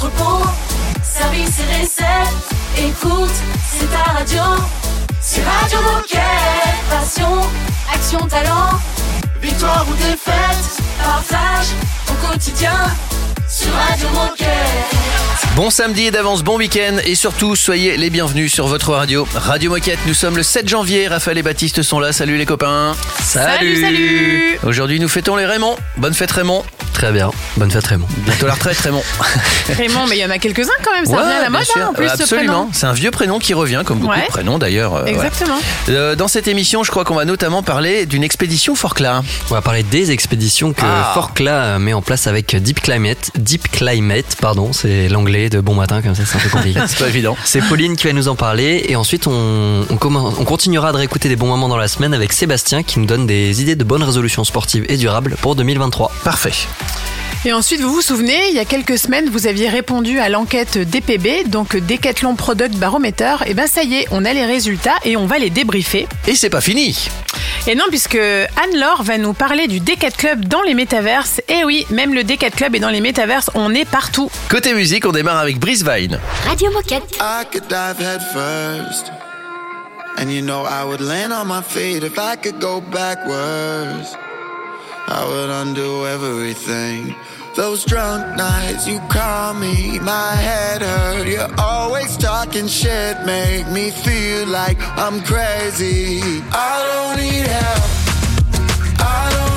entrepôt, service et recettes. Écoute, c'est ta radio. C'est Radio Moquette. Passion, action, talent. Victoire ou défaite, partage au quotidien sur Radio Moquette. Bon samedi d'avance, bon week-end et surtout soyez les bienvenus sur votre radio. Radio Moquette, nous sommes le 7 janvier, Raphaël et Baptiste sont là, salut les copains. Salut, salut. Aujourd'hui nous fêtons les Raymond. Bonne fête Raymond. Très bien. Bonne fête Raymond. Bientôt la retraite Raymond. Raymond, mais il y en a quelques-uns quand même, ça Ouais, revient à la mode hein, en plus Absolument, c'est un vieux prénom qui revient comme beaucoup Ouais. de prénoms d'ailleurs. euh, ouais. Exactement. Euh, Dans cette émission, je crois qu'on va notamment parler d'une expédition Forclaz. On va parler des expéditions que Ah. Forclaz met en place avec Deep Climate. Deep Climate, pardon, c'est l'anglais de bon matin, comme ça c'est un peu compliqué. C'est pas évident. C'est Pauline qui va nous en parler et ensuite on, on continuera de réécouter des bons moments dans la semaine avec Sébastien qui nous donne des idées de bonnes résolutions sportives et durables pour 2023. Parfait. Et ensuite, vous vous souvenez, il y a quelques semaines, vous aviez répondu à l'enquête DPB, donc Decathlon Product Barometer. Et ben ça y est, on a les résultats et on va les débriefer. Et c'est pas fini. Et non, puisque Anne-Laure va nous parler du Decat Club dans les métaverses. Et oui, même le Decat Club est dans les métaverses, on est partout. Côté musique, on démarre avec Brice Vine. Radio Moquette. I could dive head first. And you know I would land on my feet if I could go backwards. I would undo everything. Those drunk nights you call me, my head hurt. You're always talking shit, make me feel like I'm crazy. I don't need help. I don't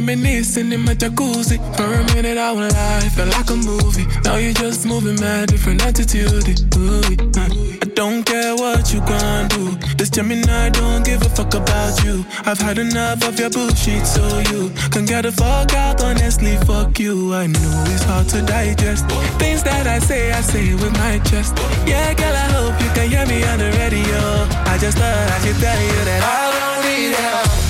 reminiscing in my jacuzzi. For a minute, I won't lie, felt like a movie. Now you're just moving mad, different attitude. Ooh, I don't care what you gon' do. This Gemini don't give a fuck about you. I've had enough of your bullshit, so you can get the fuck out. Honestly, fuck you. I know it's hard to digest. Things that I say, I say with my chest. Yeah, girl, I hope you can hear me on the radio. I just thought I should tell you that I don't need help.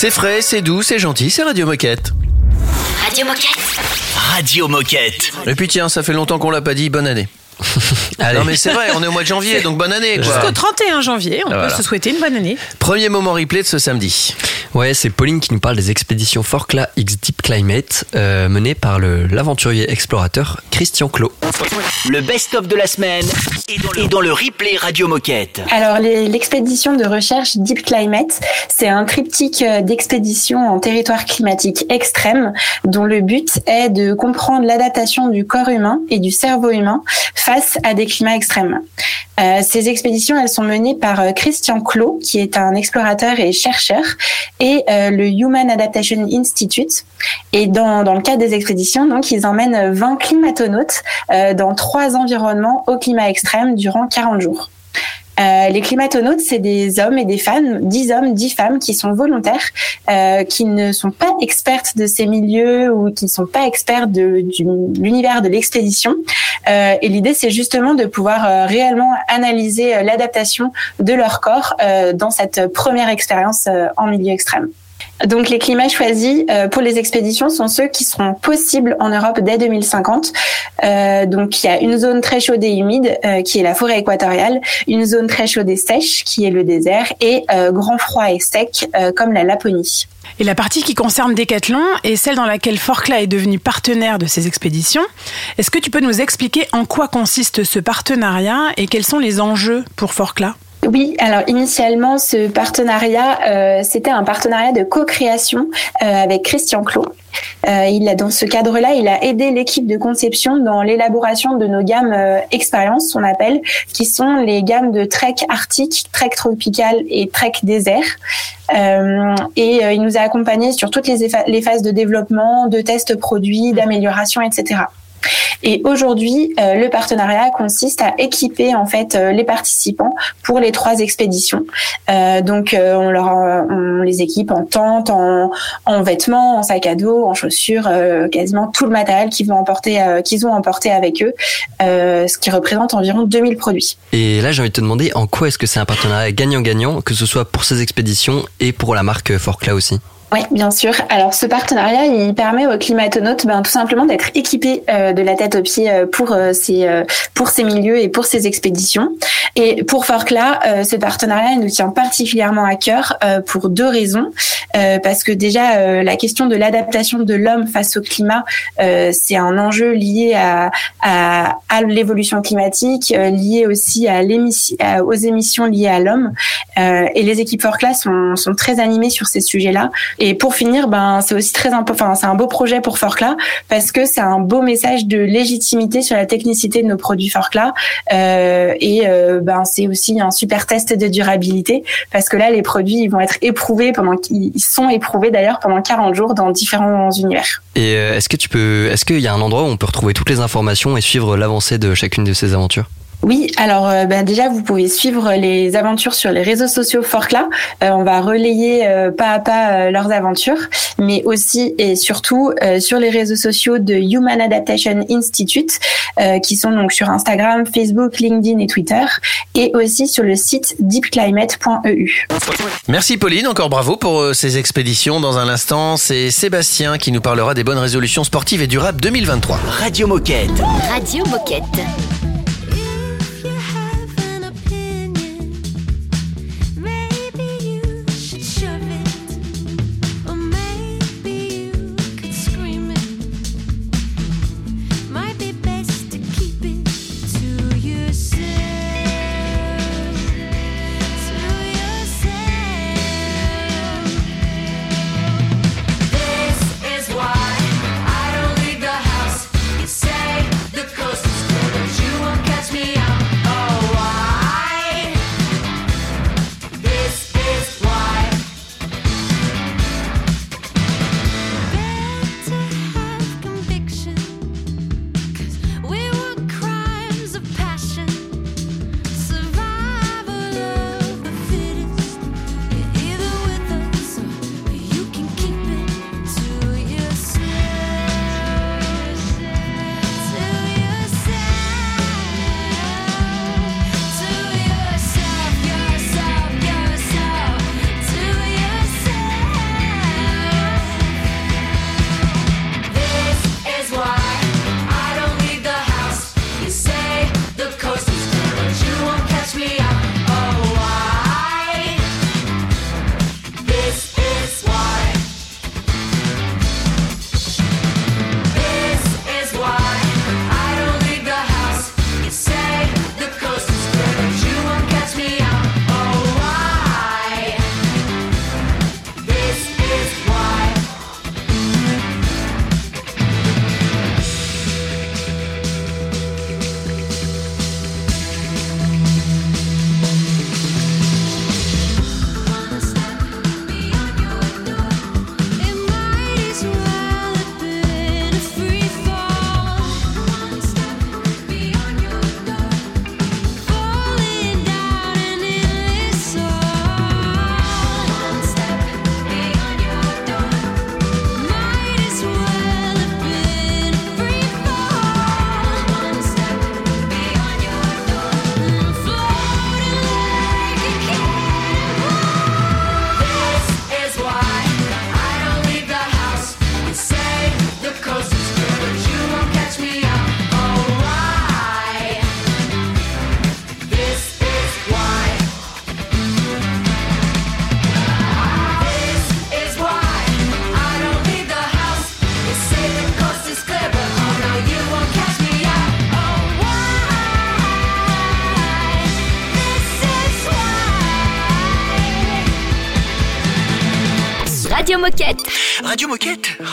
C'est frais, c'est doux, c'est gentil, c'est Radio Moquette. Radio Moquette. Radio Moquette. Et puis tiens, ça fait longtemps qu'on l'a pas dit, bonne année. Allez. Non mais c'est vrai, on est au mois de janvier, donc bonne année. Jusqu'au 31 janvier, on Ah, peut se souhaiter une bonne année. Premier moment replay de ce samedi. Ouais, c'est Pauline qui nous parle des expéditions Forclaz X Deep Climate euh, menées par le l'aventurier explorateur Christian Clot. Le best-of de la semaine est dans le, est dans le replay Radio Moquette. Alors, l'expédition de recherche Deep Climate, c'est un triptyque euh, d'expéditions en territoire climatique extrême dont le but est de comprendre l'adaptation du corps humain et du cerveau humain face à des climats extrêmes. Euh, ces expéditions, elles sont menées par Christian Clot, qui est un explorateur et chercheur, et euh, le Human Adaptation Institute. Et dans, dans le cadre des expéditions, donc, ils emmènent 20 climatonautes euh, dans trois environnements au climat extrême durant 40 jours. Euh, les climatonautes, c'est des hommes et des femmes, 10 hommes, 10 femmes qui sont volontaires, euh, qui ne sont pas expertes de ces milieux ou qui ne sont pas experts de, l'univers de l'expédition. Euh, et l'idée, c'est justement de pouvoir euh, réellement analyser euh, l'adaptation de leur corps dans cette première expérience en milieu extrême. Donc les climats choisis pour les expéditions sont ceux qui seront possibles en Europe dès 2050. Euh, donc il y a une zone très chaude et humide qui est la forêt équatoriale, une zone très chaude et sèche qui est le désert et grand froid et sec comme la Laponie. Et la partie qui concerne Decathlon est celle dans laquelle Forcla est devenu partenaire de ces expéditions. Est-ce que tu peux nous expliquer en quoi consiste ce partenariat et quels sont les enjeux pour Forcla? Oui, alors initialement, ce partenariat, euh, c'était un partenariat de co-création euh, avec Christian Clot. Euh, il a, dans ce cadre-là, il a aidé l'équipe de conception dans l'élaboration de nos gammes euh, expériences, on appelle, qui sont les gammes de trek arctique, trek tropical et trek désert. Et il nous a accompagnés sur toutes les, les phases de développement, de tests produits, d'amélioration, etc. Et aujourd'hui, euh, le partenariat consiste à équiper en fait euh, les participants pour les trois expéditions. Euh, donc, on leur on les équipe en tente, en, en vêtements, en sac à dos, en chaussures, quasiment tout le matériel qu'ils vont emporter, qu'ils ont emporté avec eux, ce qui représente environ 2000 produits. Et là, j'ai envie de te demander en quoi est-ce que c'est un partenariat gagnant-gagnant, que ce soit pour ces expéditions et pour la marque Forcla aussi? Oui, bien sûr. Alors ce partenariat, il permet aux climatonautes ben, tout simplement d'être équipés euh, de la tête aux pieds euh, pour euh, ces pour ces milieux et pour ces expéditions. Et pour Forcla, ce partenariat il nous tient particulièrement à cœur pour deux raisons. parce que déjà la question de l'adaptation de l'homme face au climat, c'est un enjeu lié à à, à l'évolution climatique, lié aussi à l'émission aux émissions liées à l'homme. et les équipes Forcla sont sont très animées sur ces sujets-là. Et pour finir, ben c'est aussi très important. c'est un beau projet pour Forcla parce que c'est un beau message de légitimité sur la technicité de nos produits Forcla. Euh, et euh, ben c'est aussi un super test de durabilité parce que là les produits ils vont être éprouvés pendant qu'ils sont éprouvés d'ailleurs pendant 40 jours dans différents univers. Et euh, est-ce que tu peux, est-ce qu'il y a un endroit où on peut retrouver toutes les informations et suivre l'avancée de chacune de ces aventures? Oui, alors euh, ben, déjà vous pouvez suivre les aventures sur les réseaux sociaux Forcla. Euh, on va relayer euh, pas à pas leurs aventures, mais aussi et surtout sur les réseaux sociaux de Human Adaptation Institute, qui sont donc sur Instagram, Facebook, LinkedIn et Twitter, et aussi sur le site deepclimate.eu. Merci Pauline, encore bravo pour ces expéditions. Dans un instant, c'est Sébastien qui nous parlera des bonnes résolutions sportives et durables 2023. Radio Moquette. Radio Moquette.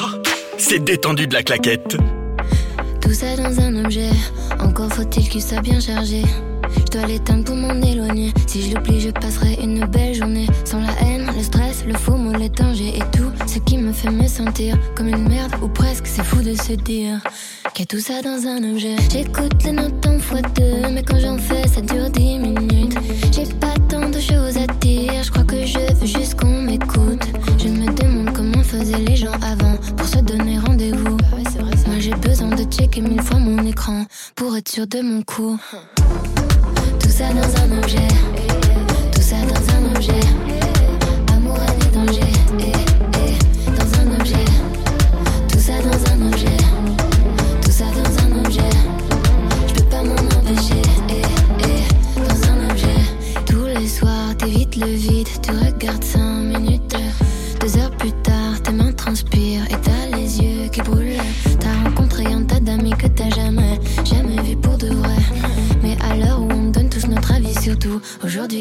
Oh, C'est détendu de la claquette. Tout ça dans un objet, encore faut-il qu'il soit bien chargé. Je dois l'éteindre pour m'en éloigner. Si je l'oublie, je passerai une belle journée. Sans la haine, le stress, le faux mot, les et tout ce qui me fait me sentir comme une merde ou presque. C'est fou de se dire qu'il y a tout ça dans un objet. J'écoute les notes en fois deux, mais quand j'en fais, ça dure dix minutes. J'ai pas de mon coup. Tout ça dans un objet, tout ça dans un objet.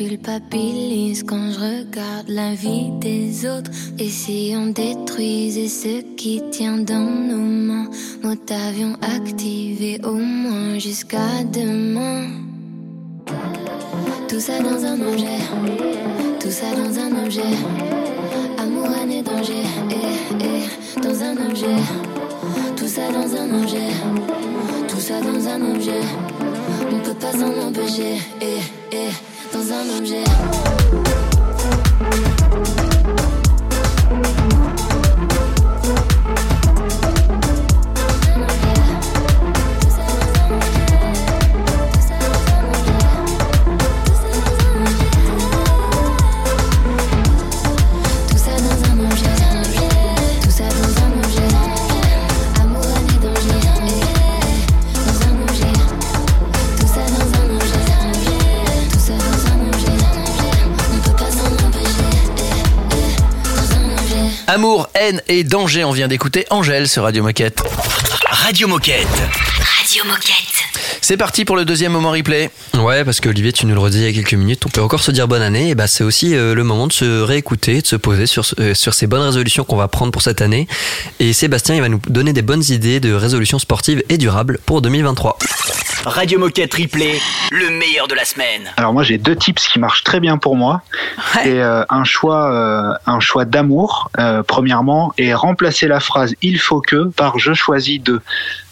Culpabilise quand je regarde la vie des autres. Et si on détruisait ce qui tient dans nos mains, mode avion activé au moins jusqu'à demain. Tout ça dans un objet, tout ça dans un objet. Amour, et danger, eh, eh, dans un objet. Tout ça dans un objet, tout ça dans un objet. On peut pas s'en empêcher, eh, eh, dans un objet. Haine et danger, on vient d'écouter Angèle sur Radio Moquette. Radio Moquette. Radio Moquette. C'est parti pour le deuxième moment replay. Ouais, parce que Olivier, tu nous le redis il y a quelques minutes, on peut encore se dire bonne année. Et bah, c'est aussi euh, le moment de se réécouter, de se poser sur, euh, sur ces bonnes résolutions qu'on va prendre pour cette année. Et Sébastien, il va nous donner des bonnes idées de résolutions sportives et durables pour 2023. Radio Moquette Replay, le meilleur de la semaine. Alors moi j'ai deux tips qui marchent très bien pour moi. C'est euh, un choix, euh, un choix d'amour euh, premièrement et remplacer la phrase il faut que par je choisis de.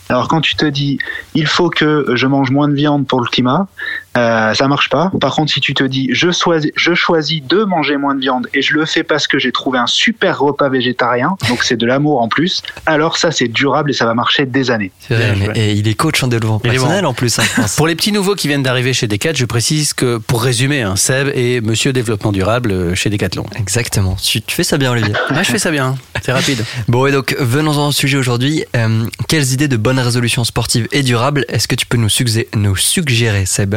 Alors quand tu te dis il faut que je mange moins de viande pour le climat, euh, ça marche pas. Par contre si tu te dis je choisis, je choisis de manger moins de viande et je le fais parce que j'ai trouvé un super repas végétarien, donc c'est de l'amour en plus. Alors ça c'est durable et ça va marcher des années. C'est vrai, Bien mais- et il est coach en développement Il est personnel bon. en plus, hein, je pense. Pour les petits nouveaux qui viennent d'arriver chez Decat, je précise que, pour résumer, hein, Seb est monsieur développement durable euh, chez Decathlon. Exactement. Tu, tu fais ça bien, Olivier. Ah, je fais ça bien, c'est rapide. Bon, et donc, venons-en au sujet aujourd'hui. Euh, quelles idées de bonnes résolutions sportives et durables est-ce que tu peux nous, suggé- nous suggérer, Seb?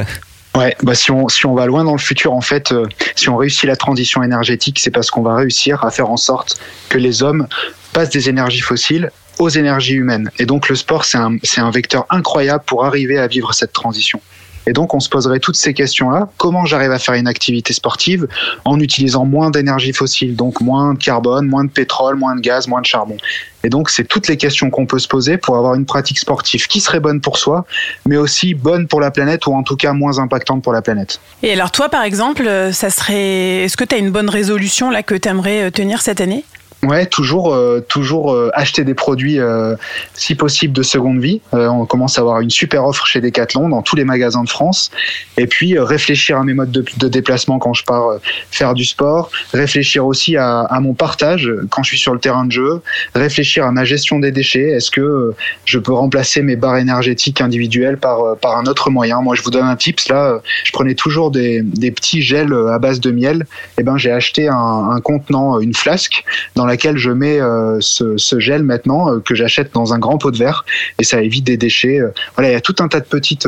Ouais, bah si on si on va loin dans le futur, en fait, euh, si on réussit la transition énergétique, c'est parce qu'on va réussir à faire en sorte que les hommes passent des énergies fossiles aux énergies humaines. Et donc le sport, c'est un c'est un vecteur incroyable pour arriver à vivre cette transition. Et donc on se poserait toutes ces questions-là. Comment j'arrive à faire une activité sportive en utilisant moins d'énergie fossile, donc moins de carbone, moins de pétrole, moins de gaz, moins de charbon? Et donc c'est toutes les questions qu'on peut se poser pour avoir une pratique sportive qui serait bonne pour soi, mais aussi bonne pour la planète ou en tout cas moins impactante pour la planète. Et alors toi, par exemple, euh, ça serait. Est-ce que tu as une bonne résolution là que tu aimerais tenir cette année? Ouais, toujours, euh, toujours euh, acheter des produits, euh, si possible, de seconde vie. on commence à avoir une super offre chez Decathlon dans tous les magasins de France. Et puis réfléchir à mes modes de, de, déplacement quand je pars faire du sport. Réfléchir aussi à, à, mon partage quand je suis sur le terrain de jeu. Réfléchir à ma gestion des déchets. Est-ce que je peux remplacer mes barres énergétiques individuelles par par un autre moyen? Moi, je vous donne un tips. Là, je prenais toujours des, des petits gels à base de miel. Et eh ben, j'ai acheté un, un contenant, une flasque dans laquelle je mets euh, ce, gel maintenant euh, que j'achète dans un grand pot de verre et ça évite des déchets. Euh, voilà, il y a tout un tas de petites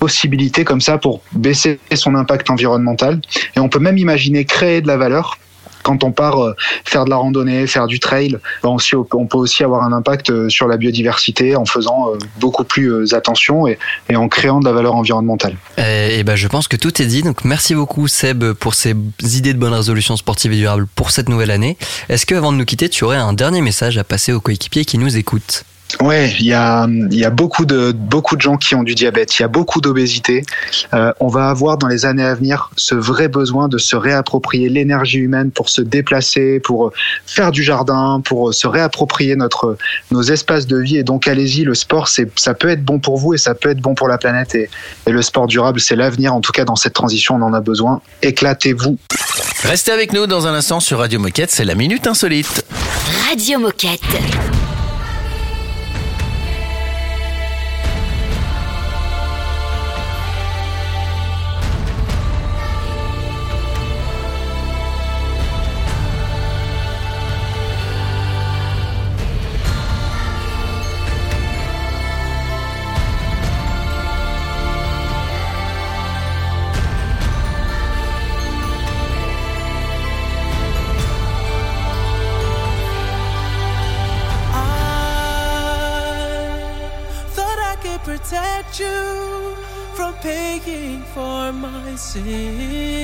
possibilités comme ça pour baisser son impact environnemental. Et on peut même imaginer créer de la valeur quand on part euh, faire de la randonnée, faire du trail, ben, on peut aussi avoir un impact euh, sur la biodiversité en faisant euh, beaucoup plus attention et, en créant de la valeur environnementale. Et, ben je pense que tout est dit. Donc merci beaucoup Seb pour ces idées de bonnes résolutions sportives et durables pour cette nouvelle année. Est-ce que avant de nous quitter, tu aurais un dernier message à passer aux coéquipiers qui nous écoutent? Ouais, il y a, y a beaucoup de beaucoup de gens qui ont du diabète, il y a beaucoup d'obésité. Euh, on va avoir dans les années à venir ce vrai besoin de se réapproprier l'énergie humaine pour se déplacer, pour faire du jardin, pour se réapproprier notre nos espaces de vie. Et donc allez-y, le sport, c'est ça peut être bon pour vous et ça peut être bon pour la planète. Et, et le sport durable, c'est l'avenir. En tout cas, dans cette transition, on en a besoin. Éclatez-vous. Restez avec nous dans un instant sur Radio Moquette. C'est la minute insolite. Radio Moquette. see.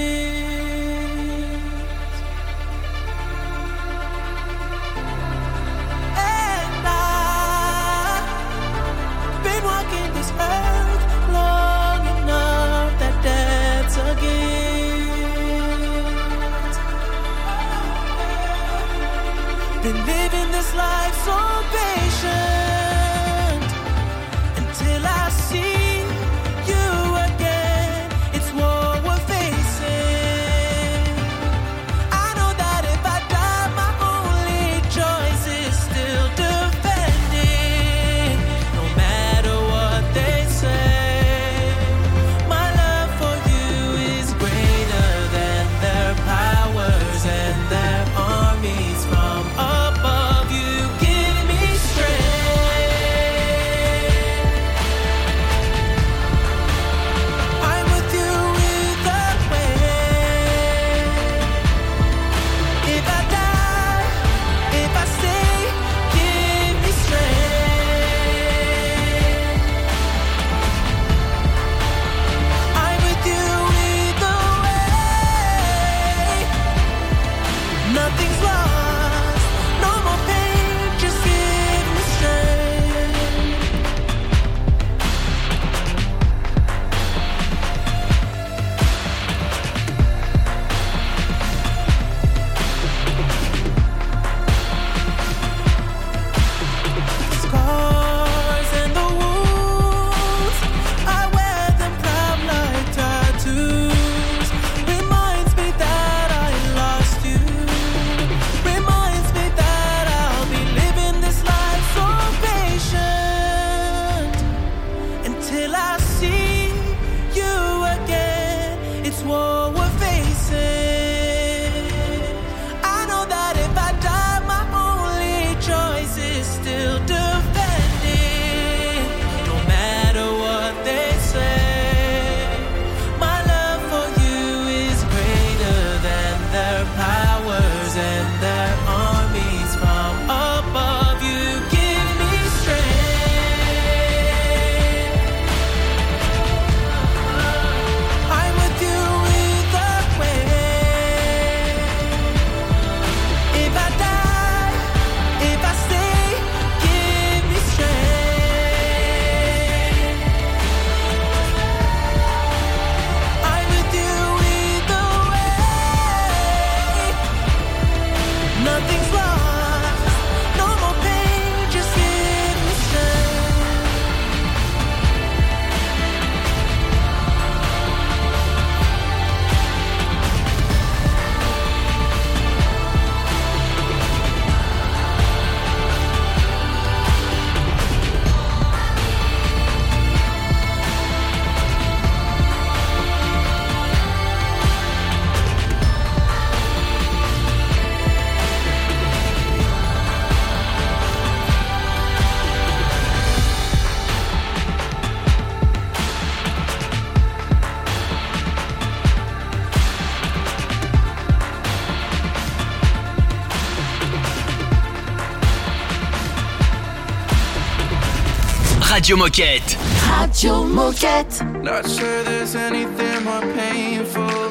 Radio Moquette. Radio Moquette. Not sure there's anything more painful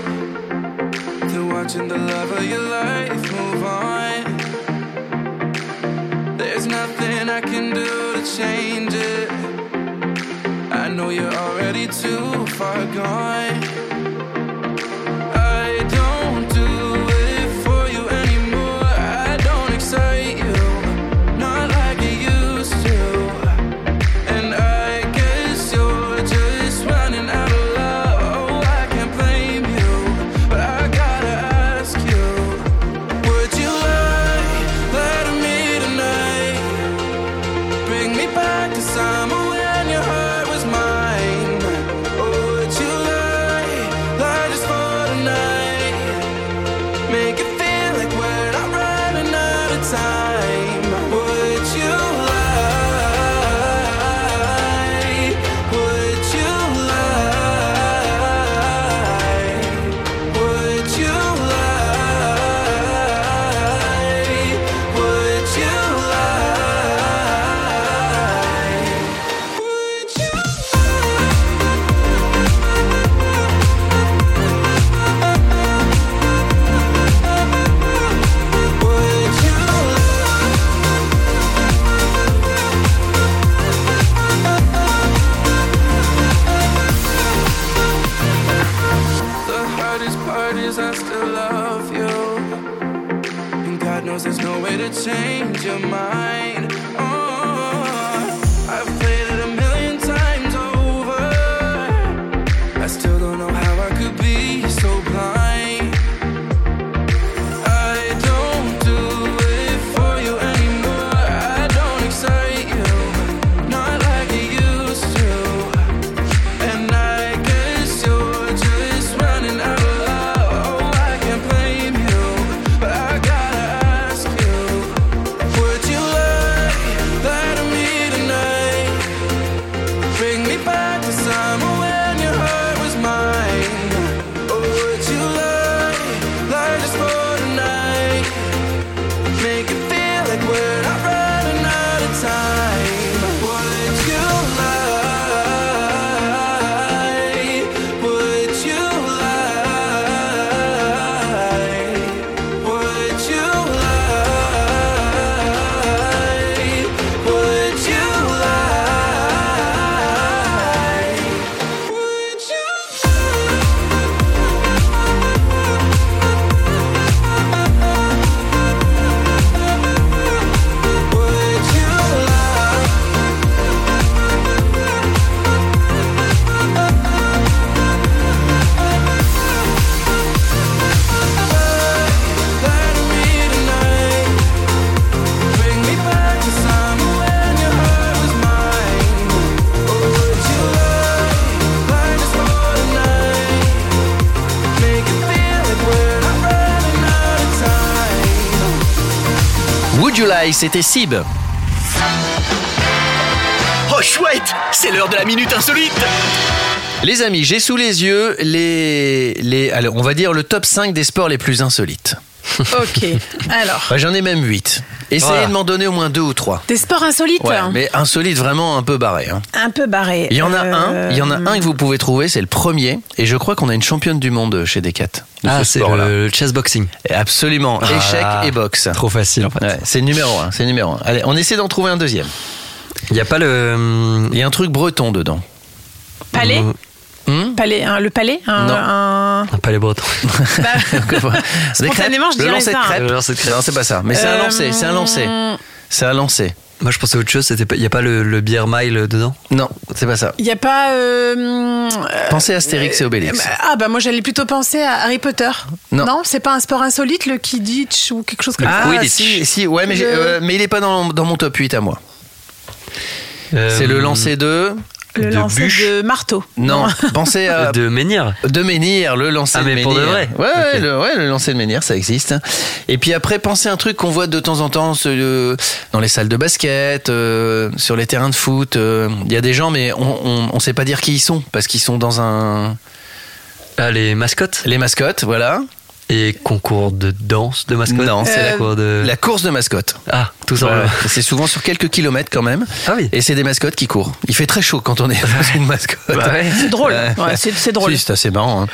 than watching the love of your life move on. There's nothing I can do to change it. I know you're already too far gone. C'était Sib. Oh chouette, c'est l'heure de la minute insolite. Les amis, j'ai sous les yeux les, les, alors, on va dire le top 5 des sports les plus insolites. Ok. Alors, Enfin, J'en ai même 8. Essayez Voilà. de m'en donner au moins deux ou trois. des sports insolites, Ouais, mais insolites vraiment un peu barrés. hein. un peu barrés. Il y en a Euh, un, il y en a un que vous pouvez trouver, c'est le premier, et je crois qu'on a une championne du monde chez Decat. de Ah, ce c'est sport-là. le chessboxing. Absolument, Ah échec et boxe. Trop facile en fait. Ouais, c'est le numéro un, c'est le numéro un. Allez, on essaie d'en trouver un deuxième. Il n'y a pas le. hum, Il y a un truc breton dedans. Palais? Hmm? Palais, hein, le palais un, Non. un- Un palais breton. Bah, Spontanément, je le dirais lancer de ça, hein. crêpes. Le lancer de crêpes. Non, c'est pas ça. Mais c'est un Euh, lancer, c'est un lancer. C'est un lancer. Moi, je pensais à autre chose. Il n'y a pas le, le beer mile dedans? Non, c'est pas ça. Il n'y a pas. euh, euh, Pensez à Astérix et Obélix. Ah bah moi j'allais plutôt penser à Harry Potter. Non. c'est pas un sport insolite le Quidditch ou quelque chose comme Ah, ça? si, si, ouais, mais, j'ai- Le- euh, mais il est pas dans, dans mon top 8 à moi. Euh, C'est le lancer de. Le de lancer bûche. de marteau. Non, pensez à. De menhir. De menhir, le lancer Ah, de mais menhir. pour de vrai Ouais, le, ouais, le lancer de menhir, ça existe. Et puis après, pensez à un truc qu'on voit de temps en temps ce- euh, dans les salles de basket, euh, sur les terrains de foot. euh, Il y a des gens, mais on, on, on sait pas dire qui ils sont parce qu'ils sont dans un. Ah, les mascottes? Les mascottes, voilà. Et concours de danse de mascotte Non, c'est Euh, la, cours de... la course de mascotte. Ah, tout ça. Voilà. C'est souvent sur quelques kilomètres quand même. Ah oui. Et c'est des mascottes qui courent. Il fait très chaud quand on est dans une mascotte. Bah ouais. C'est drôle. Ouais. Ouais, c'est drôle. Si, c'est assez marrant. hein.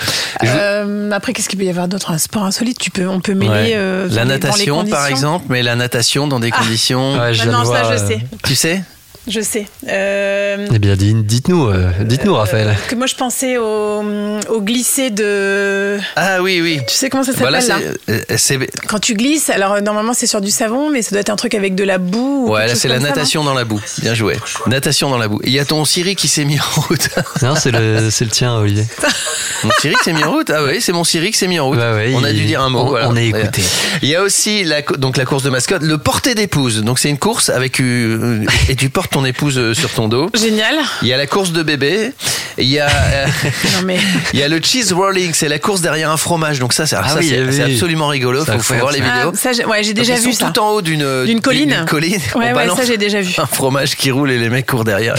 Je- Euh, après, qu'est-ce qu'il peut y avoir d'autre? Un sport insolite, tu peux, on peut mêler. Ouais. euh, la les natation, par conditions. exemple, mais la natation dans des conditions. Ouais, je Ah viens non, de ça, je euh, sais. Tu sais? Je sais. Euh, Eh bien, dites- dites-nous, euh, dites-nous, Raphaël. que moi, je pensais au, au glisser de. Ah oui, oui. Tu sais comment ça s'appelle c'est. euh, c'est- Quand tu glisses, alors euh, normalement c'est sur du savon, mais ça doit être un truc avec de la boue. ou Ouais, là c'est la ça, natation dans la boue. Bien joué. Natation dans la boue. Il y a ton Siri qui s'est mis en route. Non, c'est le, c'est le tien, Olivier. Mon Siri qui s'est mis en route? Ah oui, c'est mon Siri qui s'est mis en route. Bah ouais, on a il- dû dire un mot. on- voilà. on est écouté. Il y a aussi la, donc la course de mascotte, le porter d'épouse. Donc c'est une course avec euh, et tu portes ton épouse euh, sur ton dos. Génial. Il y a la course de bébé. Il y a euh, Non mais. il y a le cheese rolling, c'est la course derrière un fromage. Donc ça, c'est Ah oui, c'est oui, absolument rigolo. C'est Faut, faut voir les vidéos. Ah, ça, j'ai- ouais, j'ai Donc, déjà vu ça. tout en haut d'une D'une colline. colline. Ouais, ouais, ça j'ai déjà vu. un fromage qui roule et les mecs courent derrière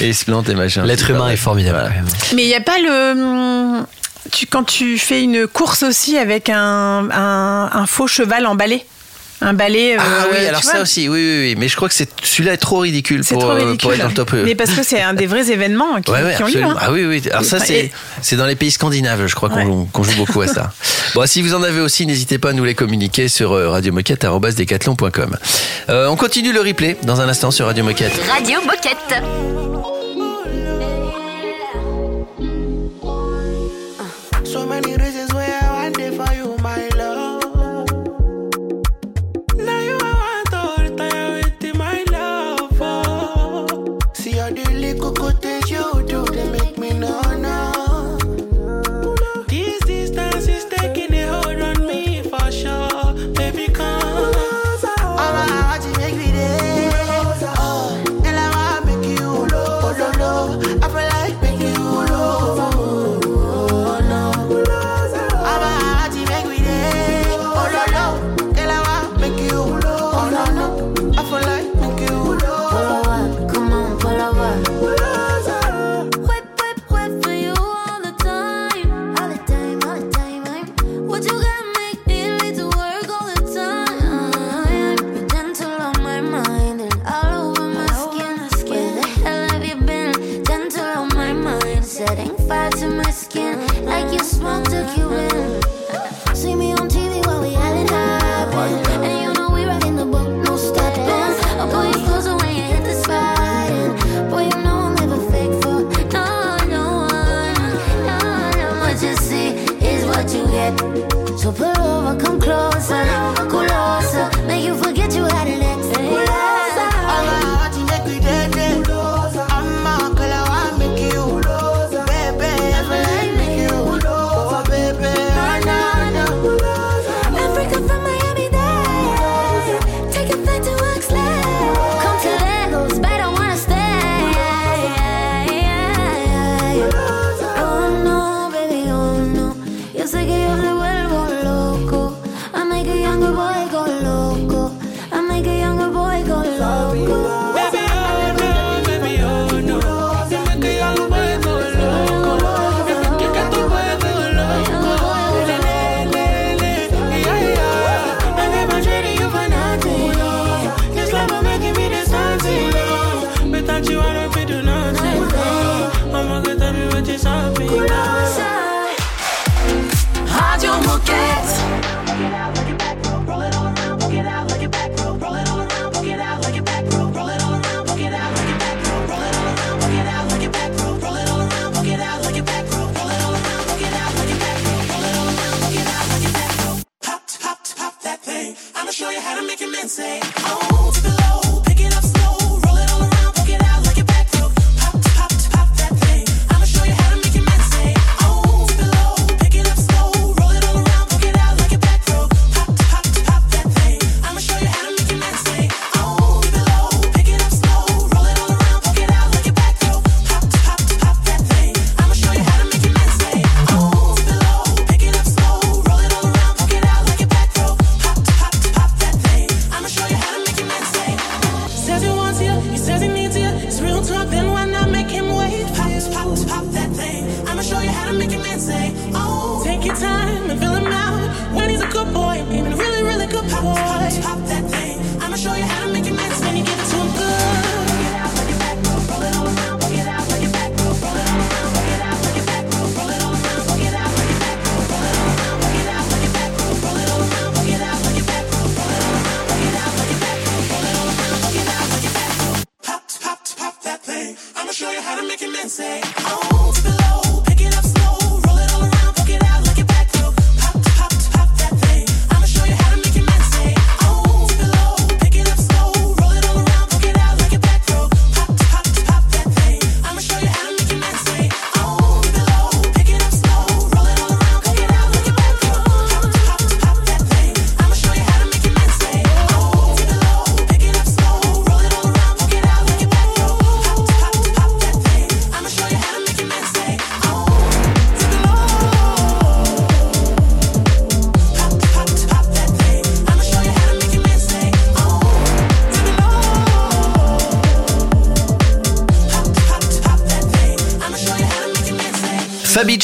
et ils se plantent et machin. L'être humain est formidable. Voilà. Mais il n'y a pas le. Tu, quand tu fais une course aussi avec un, un, un faux cheval emballé. Un balai. euh, Ah oui, tu alors ça aussi, oui, oui, oui. Mais je crois que c'est celui-là est trop ridicule C'est pour, trop euh, ridicule. pour être dans le top. euh. Mais parce que c'est un des vrais événements qui, Ouais, ouais, qui ont lieu. hein. Ah oui, oui. Alors ça, c'est c'est dans les pays scandinaves, je crois qu'on Ouais. qu'on joue beaucoup à ça. Bon, si vous en avez aussi, n'hésitez pas à nous les communiquer sur euh, radiomoquette@decathlon.com. Euh, on continue le replay dans un instant sur Radio Moquette. Radio Moquette.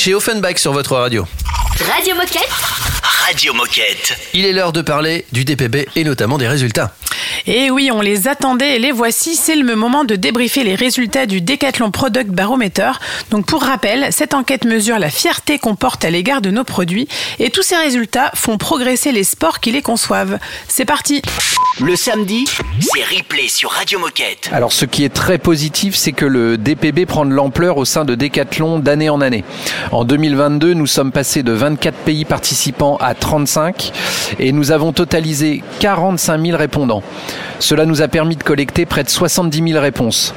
Et Offenbach sur votre radio. Radio Moquette. Radio Moquette. Il est l'heure de parler du DPB et notamment des résultats. Et oui, on les attendait et les voici. C'est le moment de débriefer les résultats du Decathlon Product Barometer. Donc pour rappel, cette enquête mesure la fierté qu'on porte à l'égard de nos produits et tous ces résultats font progresser les sports qui les conçoivent. C'est parti Le samedi, c'est replay sur Radio Moquette. Alors ce qui est très positif, c'est que le DPB prend de l'ampleur au sein de Decathlon d'année en année. En 2022, nous sommes passés de 24 pays participants à 35 et nous avons totalisé 45 000 répondants. Cela nous a permis de collecter près de 70 000 réponses.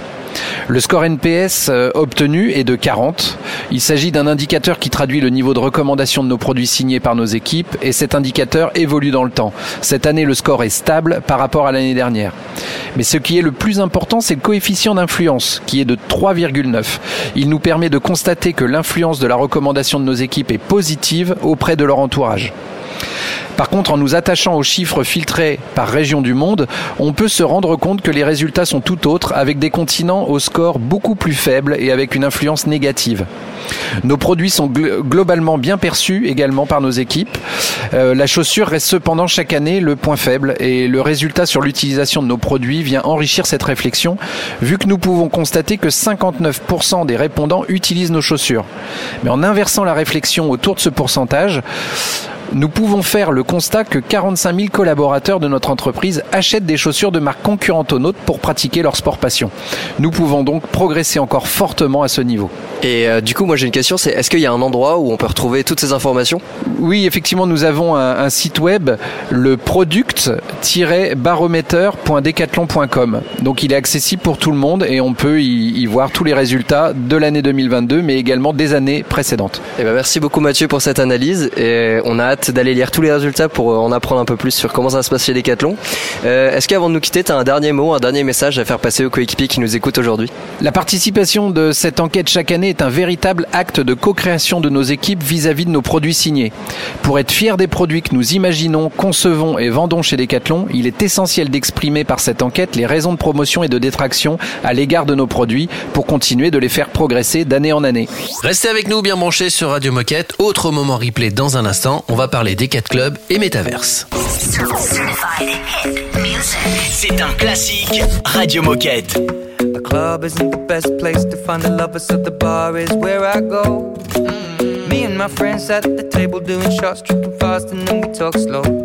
Le score NPS euh, obtenu est de 40. Il s'agit d'un indicateur qui traduit le niveau de recommandation de nos produits signés par nos équipes et cet indicateur évolue dans le temps. Cette année, le score est stable par rapport à l'année dernière. Mais ce qui est le plus important, c'est le coefficient d'influence qui est de 3,9. Il nous permet de constater que l'influence de la recommandation de nos équipes est positive auprès de leur entourage. Par contre, en nous attachant aux chiffres filtrés par région du monde, on peut se rendre compte que les résultats sont tout autres, avec des continents au score beaucoup plus faible et avec une influence négative. Nos produits sont gl- globalement bien perçus également par nos équipes. Euh, la chaussure reste cependant chaque année le point faible et le résultat sur l'utilisation de nos produits vient enrichir cette réflexion, vu que nous pouvons constater que 59% des répondants utilisent nos chaussures. Mais en inversant la réflexion autour de ce pourcentage, nous pouvons faire le constat que 45 000 collaborateurs de notre entreprise achètent des chaussures de marque concurrente aux nôtres pour pratiquer leur sport passion. Nous pouvons donc progresser encore fortement à ce niveau. Et euh, du coup, moi j'ai une question, c'est est-ce qu'il y a un endroit où on peut retrouver toutes ces informations? Oui, effectivement, nous avons un, un site web, le product-barometer.decathlon.com. Donc il est accessible pour tout le monde et on peut y, y voir tous les résultats de l'année 2022, mais également des années précédentes. Eh ben, merci beaucoup Mathieu pour cette analyse et on a hâte d'aller lire tous les résultats pour euh, en apprendre un peu plus sur comment ça se passe chez Decathlon. Euh, Est-ce qu'avant de nous quitter, tu as un dernier mot, un dernier message à faire passer aux coéquipiers qui nous écoutent aujourd'hui? La participation de cette enquête chaque année est un véritable acte de co-création de nos équipes vis-à-vis de nos produits signés. Pour être fiers des produits que nous imaginons, concevons et vendons chez Decathlon, il est essentiel d'exprimer par cette enquête les raisons de promotion et de détraction à l'égard de nos produits pour continuer de les faire progresser d'année en année. Restez avec nous bien branchés sur Radio Moquette. Autre moment replay dans un instant. On va parler des 4 clubs et métaverse. C'est un classique Radio Moquette. The club isn't the best place to find the lovers, so the bar is where I go. Mm. Me and my friends at the table doing shots, tripping fast, and then we talk slow.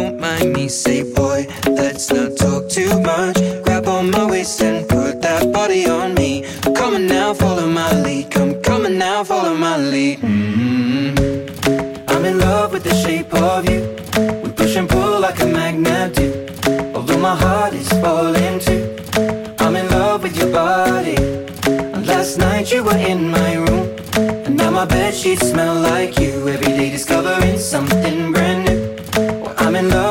were in my room. And now my bed sheets smell like you. Every day discovering something brand new. Well, I'm in love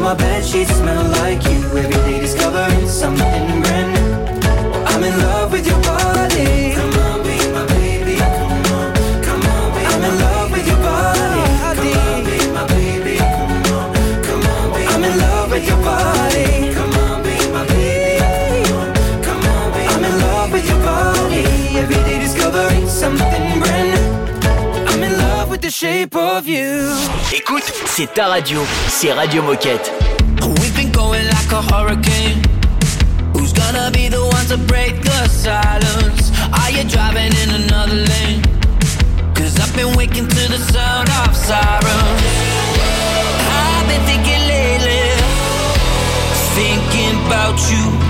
My bed sheets smell like you. Every day discovering something shape of you. Écoute, c'est ta radio, c'est Radio Moquette. We've been going like a hurricane. Who's gonna be the one to break the silence? Are you driving in another lane? Cause I've been waking to the sound of sirens. I've been thinking lately, thinking about you.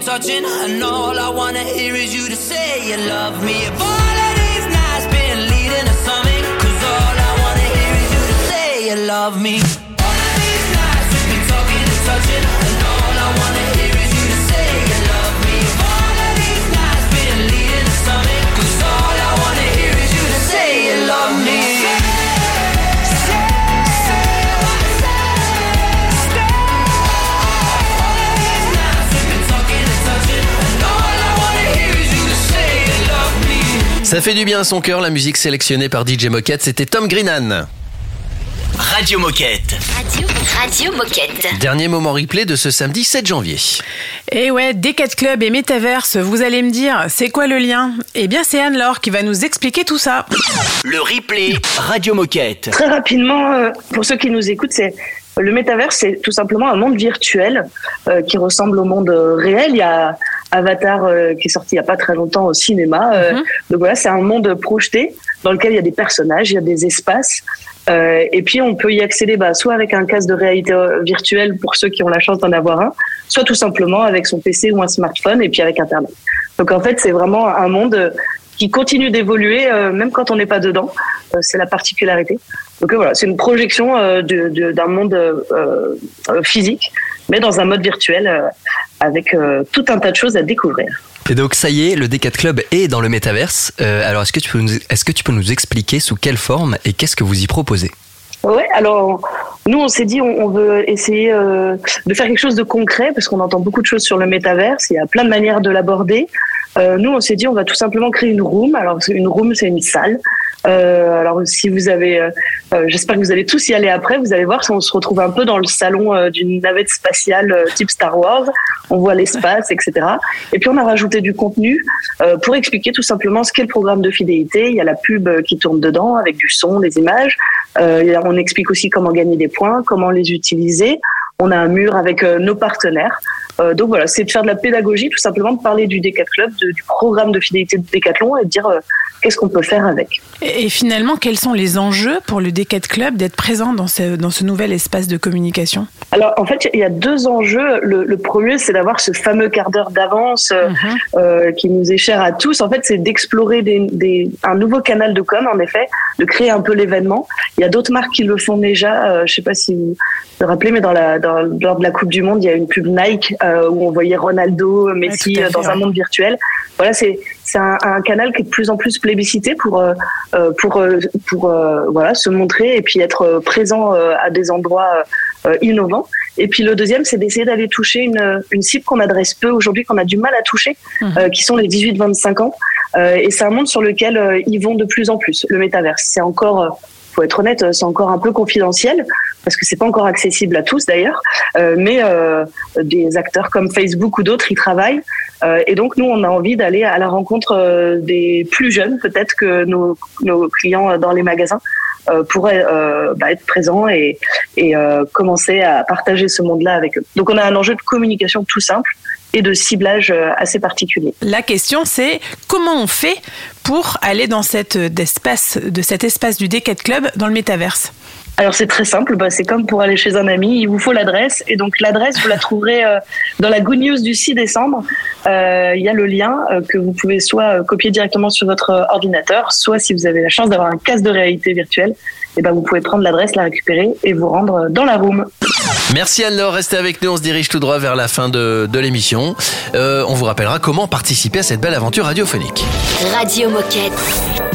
Touching, and all I wanna hear is you to say you love me. If all of these nights been leading to something, 'cause all I wanna hear is you to say you love me. Ça fait du bien à son cœur, la musique sélectionnée par DJ Moquette, c'était Tom Greenan. Radio Moquette. Radio, Radio Moquette. Dernier moment replay de ce samedi 7 janvier. Et ouais, Decathlon Club et Metaverse, vous allez me dire, c'est quoi le lien? Eh bien, c'est Anne-Laure qui va nous expliquer tout ça. Le replay Radio Moquette. Très rapidement, euh, pour ceux qui nous écoutent, c'est le métavers, c'est tout simplement un monde virtuel euh, qui ressemble au monde euh, réel. Il y a Avatar euh, qui est sorti il y a pas très longtemps au cinéma. Euh, Donc voilà, c'est un monde projeté dans lequel il y a des personnages, il y a des espaces. Euh, et puis on peut y accéder bah, soit avec un casque de réalité euh, virtuelle pour ceux qui ont la chance d'en avoir un, soit tout simplement avec son PC ou un smartphone et puis avec Internet. Donc en fait, c'est vraiment un monde euh, qui continue d'évoluer euh, même quand on n'est pas dedans. Euh, c'est la particularité. Donc voilà, c'est une projection euh, d'un monde physique, mais dans un mode virtuel euh, avec euh, tout un tas de choses à découvrir. Et donc ça y est, le D4 Club est dans le métaverse. Euh, alors est-ce que, tu peux nous, est-ce que tu peux nous expliquer sous quelle forme et qu'est-ce que vous y proposez? Ouais, alors nous on s'est dit on, veut essayer euh, de faire quelque chose de concret parce qu'on entend beaucoup de choses sur le métaverse, il y a plein de manières de l'aborder. Euh, nous on s'est dit on va tout simplement créer une room. Alors une room c'est une salle. Euh, alors si vous avez, j'espère que vous allez tous y aller après. Vous allez voir, on se retrouve un peu dans le salon d'une navette spatiale type Star Wars. On voit l'espace, etc. Et puis on a rajouté du contenu pour expliquer tout simplement ce qu'est le programme de fidélité. Il y a la pub qui tourne dedans avec du son, des images. On explique aussi comment gagner des points, comment les utiliser. On a un mur avec euh, nos partenaires. Euh, donc voilà, c'est de faire de la pédagogie, tout simplement de parler du Decat Club, du programme de fidélité de Decathlon et de dire euh, qu'est-ce qu'on peut faire avec. Et, et finalement, quels sont les enjeux pour le Decathlon Club d'être présent dans ce, dans ce nouvel espace de communication? Alors en fait, il y a deux enjeux. Le, le premier, c'est d'avoir ce fameux quart d'heure d'avance euh, euh, qui nous est cher à tous. En fait, c'est d'explorer des, des- un nouveau canal de com, en effet, de créer un peu l'événement. Il y a d'autres marques qui le font déjà. Euh, je sais pas si vous vous rappelez, mais dans la, dans, lors de la Coupe du Monde, il y a une pub Nike euh, où on voyait Ronaldo, Messi fait, dans un monde virtuel. Voilà, c'est c'est un, un canal qui est de plus en plus plébiscité pour euh, euh, pour euh, pour voilà se montrer et puis être présent à des endroits innovants. Et puis le deuxième, c'est d'essayer d'aller toucher une, une cible qu'on adresse peu aujourd'hui, qu'on a du mal à toucher, euh, qui sont les 18-25 ans. Euh, et c'est un monde sur lequel euh, ils vont de plus en plus. Le métaverse, c'est encore, faut être honnête, euh, c'est encore un peu confidentiel parce que c'est pas encore accessible à tous d'ailleurs. Euh, mais euh, des acteurs comme Facebook ou d'autres y travaillent. Euh, et donc nous, on a envie d'aller à la rencontre euh, des plus jeunes, peut-être que nos, nos clients euh, dans les magasins pourraient euh, bah, être présents et, euh, commencer à partager ce monde-là avec eux. Donc on a un enjeu de communication tout simple et de ciblage euh, assez particulier. La question, c'est comment on fait pour aller dans cette espace, de cet espace du Decathlon Club dans le métaverse? Alors c'est très simple, bah, c'est comme pour aller chez un ami, il vous faut l'adresse et donc l'adresse vous la trouverez euh, dans la Good News du 6 décembre. Euh, Il y a le lien euh, que vous pouvez soit euh, copier directement sur votre ordinateur, soit si vous avez la chance d'avoir un casque de réalité virtuelle, et ben vous pouvez prendre l'adresse, la récupérer et vous rendre euh, dans la room. Merci Anne-Laure, restez avec nous, on se dirige tout droit vers la fin de, de l'émission. Euh, on vous rappellera comment participer à cette belle aventure radiophonique. Radio Moquette.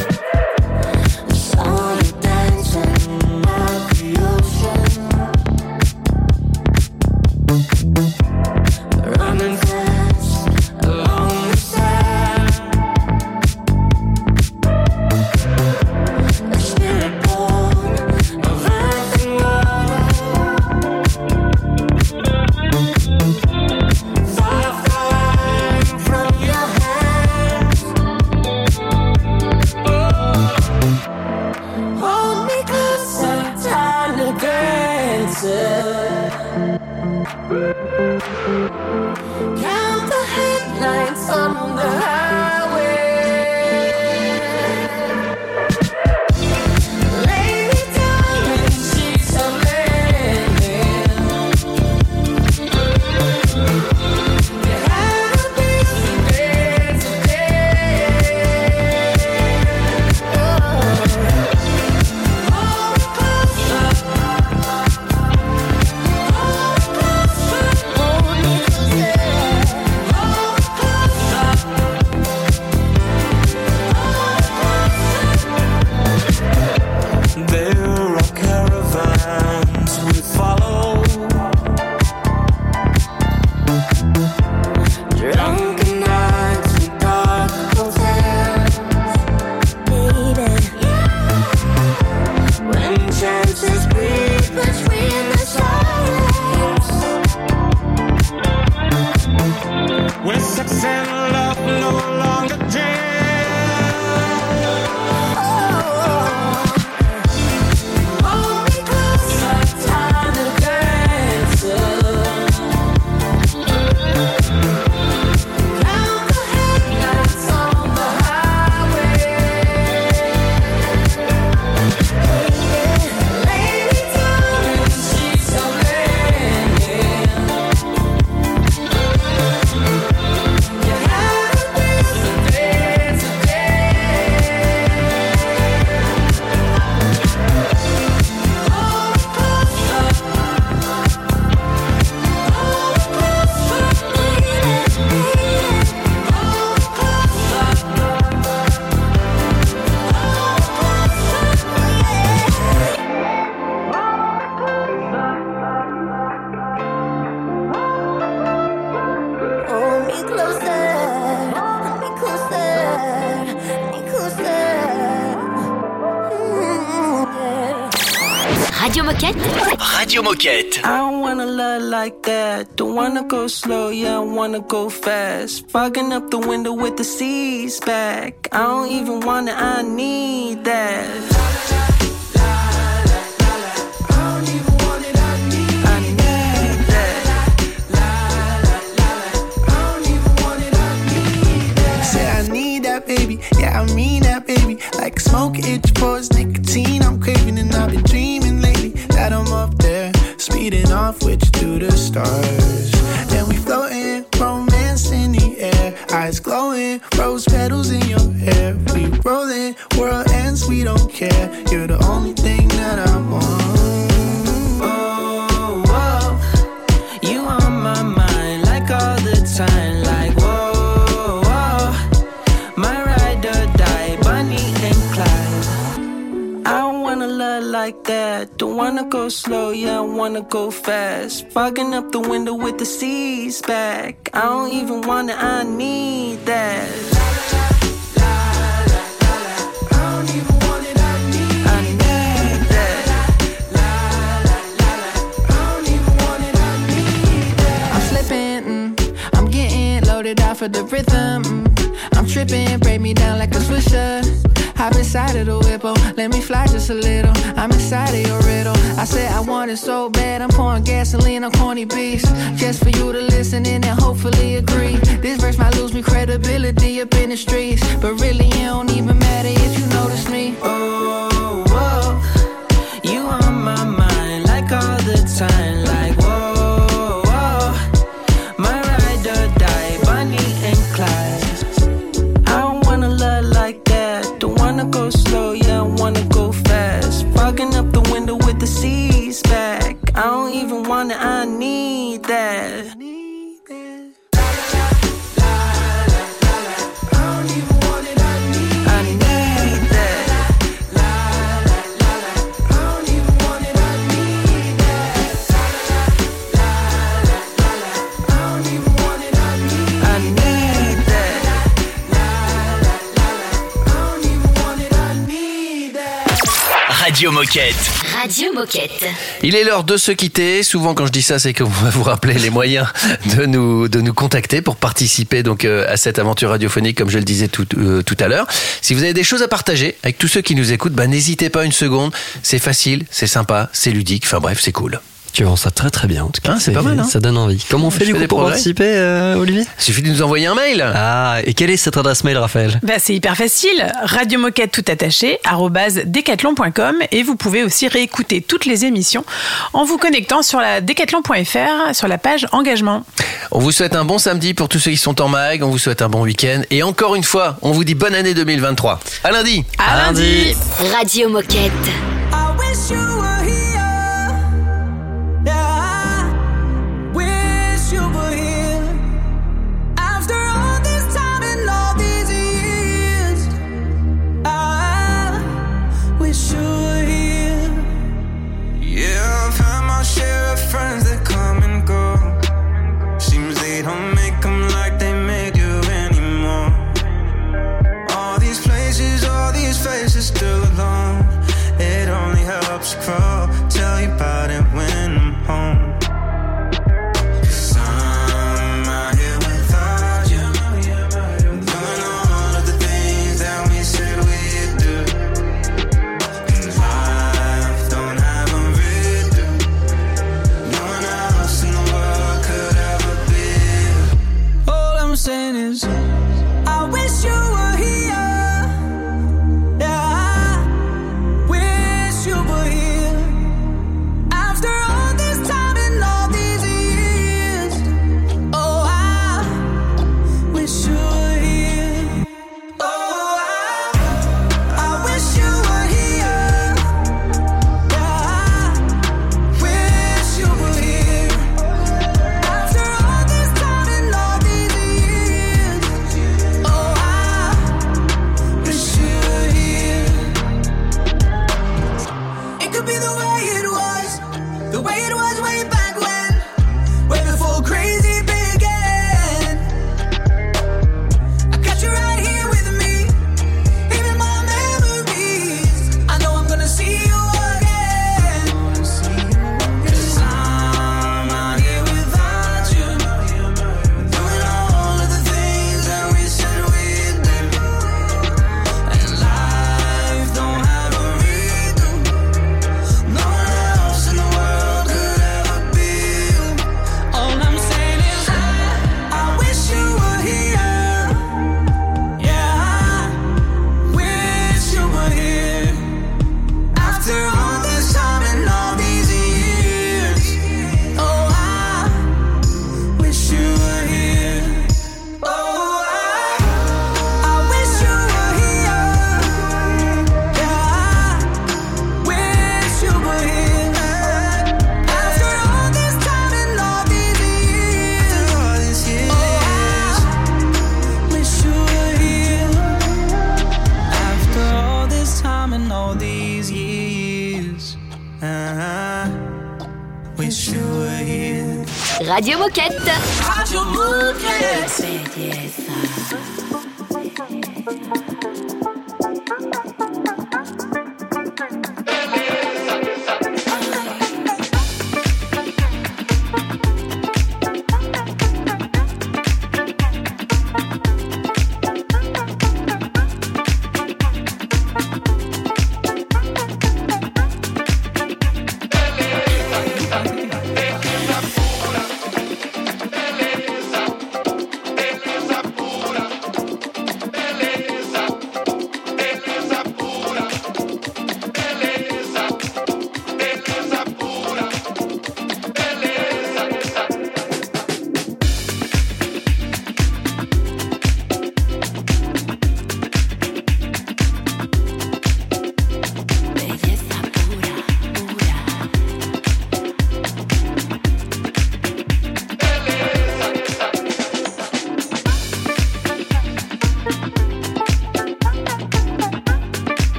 Radio Moquette. I don't wanna love like that. Don't wanna go slow, yeah, I wanna go fast. Fogging up the window with the seas back. I don't even wanna, I need that. I don't even want it. I need that. I don't even wanna be dead. Say I need that baby, yeah I mean that baby. Like smoke itch for stars. And we floating, romance in the air, eyes glowing, rose petals in wanna go slow, yeah, I wanna go fast. Fogging up the window with the seas back. I don't even wanna, I need that. I need that. I'm slipping, mm, I'm getting loaded off of the rhythm. mm. I'm tripping, break me down like a swisher. Hop inside of the whip, oh, let me fly just a little. I'm inside of your riddle. I said I want it so bad, I'm pouring gasoline on corny beats. Just for you to listen in and hopefully agree. This verse might lose me credibility up in the streets. But really, it don't even matter if you notice me. Oh, whoa, you on my mind like all the time, Moquette. Radio Moquette. Il est l'heure de se quitter. Souvent, quand je dis ça, c'est qu'on va vous rappeler les moyens de nous, de nous contacter pour participer donc euh, à cette aventure radiophonique, comme je le disais tout, euh, tout à l'heure. Si vous avez des choses à partager avec tous ceux qui nous écoutent, bah, n'hésitez pas une seconde. C'est facile, c'est sympa, c'est ludique. Enfin bref, c'est cool. Tu vends ça très très bien en tout cas. Hein, c'est pas mal, hein Ça donne envie. Comment on fait Je du fais coup des pour participer, euh, Olivier Il suffit de nous envoyer un mail. Ah, et quelle est cette adresse mail, Raphaël? Bah, c'est hyper facile. Radio Moquette tout attaché, arrobase decathlon.com et vous pouvez aussi réécouter toutes les émissions en vous connectant sur la decathlon.fr sur la page engagement. On vous souhaite un bon samedi pour tous ceux qui sont en mag. On vous souhaite un bon week-end. Et encore une fois, on vous dit bonne année 2023. À lundi. À, lundi. Radio Moquette. I wish you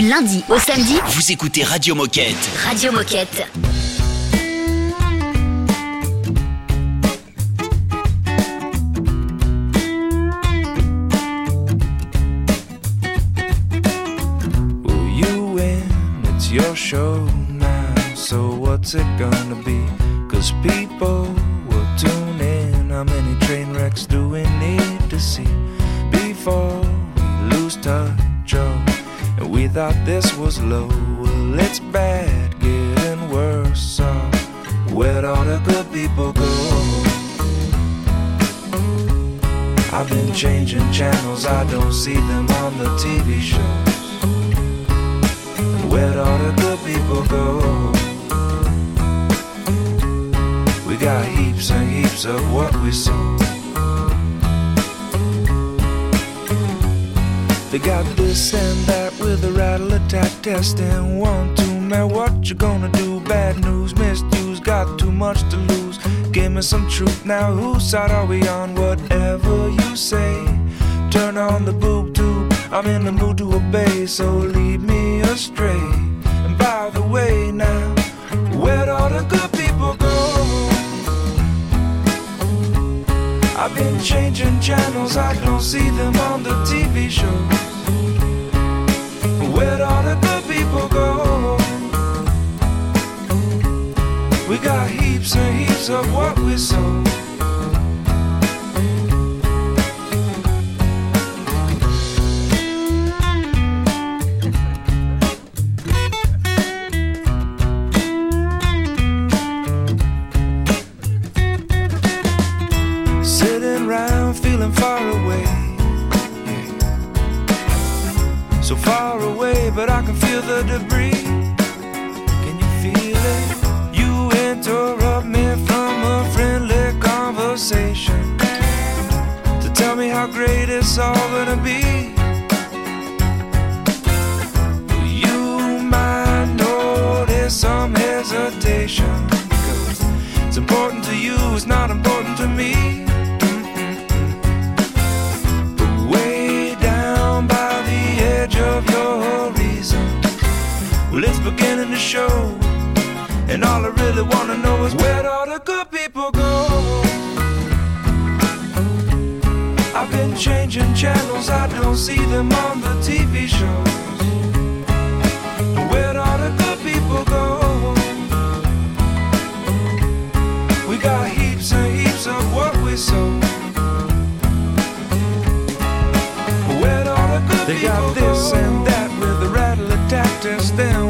Du lundi au samedi, Vous écoutez Radio Moquette. Radio Moquette. Will you win? It's your show now. So what's it gonna be? Cause people channels, I don't see them on the TV shows. Where'd all the good people go? We got heaps and heaps of what we sow. They got this and that with a rattle attack and One, two, man, what you gonna do? Bad news, misuse, got too much to lose. Give me some truth now. Whose side are we on? Whatever you say. Turn on the boob tube. I'm in the mood to obey, so lead me astray. And by the way, now, where'd all the good people go? I've been changing channels, I don't see them on the TV shows. Where'd all the good people go? We got heaps and heaps of what we sow. See them on the TV shows. Where'd all the good people go? We got heaps and heaps of what we sow. Where'd all the good they got this and that with the rattle of tactics. Then